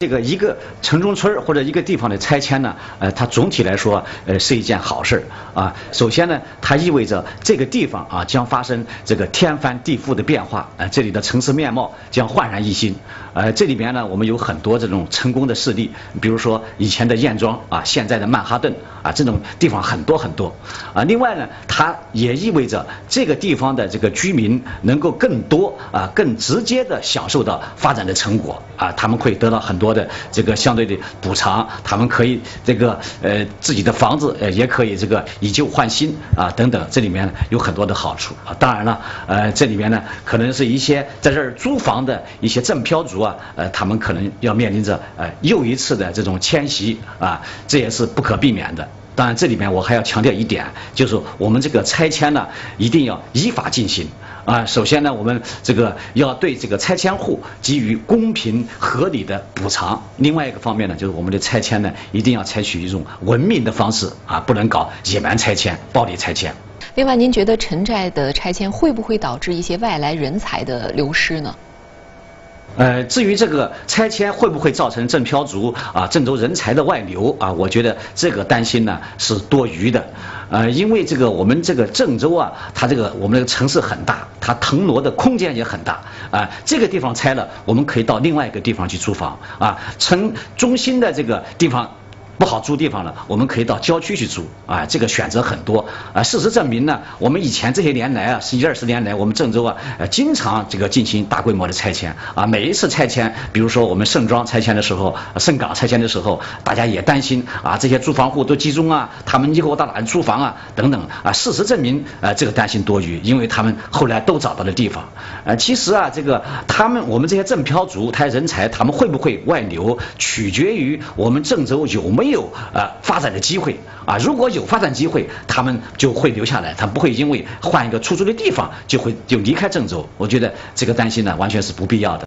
这个一个城中村或者一个地方的拆迁呢，呃，它总体来说，呃，是一件好事啊。首先呢，它意味着这个地方啊将发生这个天翻地覆的变化，呃，这里的城市面貌将焕然一新。呃，这里边呢，我们有很多这种成功的事例，比如说以前的燕庄啊，现在的曼哈顿啊，这种地方很多很多。啊，另外呢，它也意味着这个地方的这个居民能够更多啊，更直接的享受到发展的成果啊，他们会得到很多。多的这个相对的补偿，他们可以这个呃自己的房子呃也可以这个以旧换新啊等等，这里面有很多的好处啊。当然了，呃这里面呢可能是一些在这儿租房的一些正漂族啊，呃他们可能要面临着呃又一次的这种迁徙啊，这也是不可避免的。当然这里面我还要强调一点，就是我们这个拆迁呢一定要依法进行。啊，首先呢，我们这个要对这个拆迁户给予公平合理的补偿。另外一个方面呢，就是我们的拆迁呢，一定要采取一种文明的方式啊，不能搞野蛮拆迁、暴力拆迁。另外，您觉得城寨的拆迁会不会导致一些外来人才的流失呢？呃，至于这个拆迁会不会造成郑漂族啊郑州人才的外流啊，我觉得这个担心呢是多余的。呃，因为这个我们这个郑州啊，它这个我们这个城市很大，它腾挪的空间也很大啊。这个地方拆了，我们可以到另外一个地方去租房啊。城中心的这个地方。不好租地方了，我们可以到郊区去租啊，这个选择很多啊。事实证明呢，我们以前这些年来啊，十一二十年来，我们郑州啊，呃，经常这个进行大规模的拆迁啊。每一次拆迁，比如说我们盛庄拆迁的时候，盛港拆迁的时候，大家也担心啊，这些租房户都集中啊，他们以后到哪里租房啊？等等啊。事实证明，呃，这个担心多余，因为他们后来都找到了地方。呃，其实啊，这个他们我们这些正漂族，他人才他们会不会外流，取决于我们郑州有没有。有呃发展的机会啊，如果有发展机会，他们就会留下来，他不会因为换一个出租的地方就会就离开郑州。我觉得这个担心呢，完全是不必要的。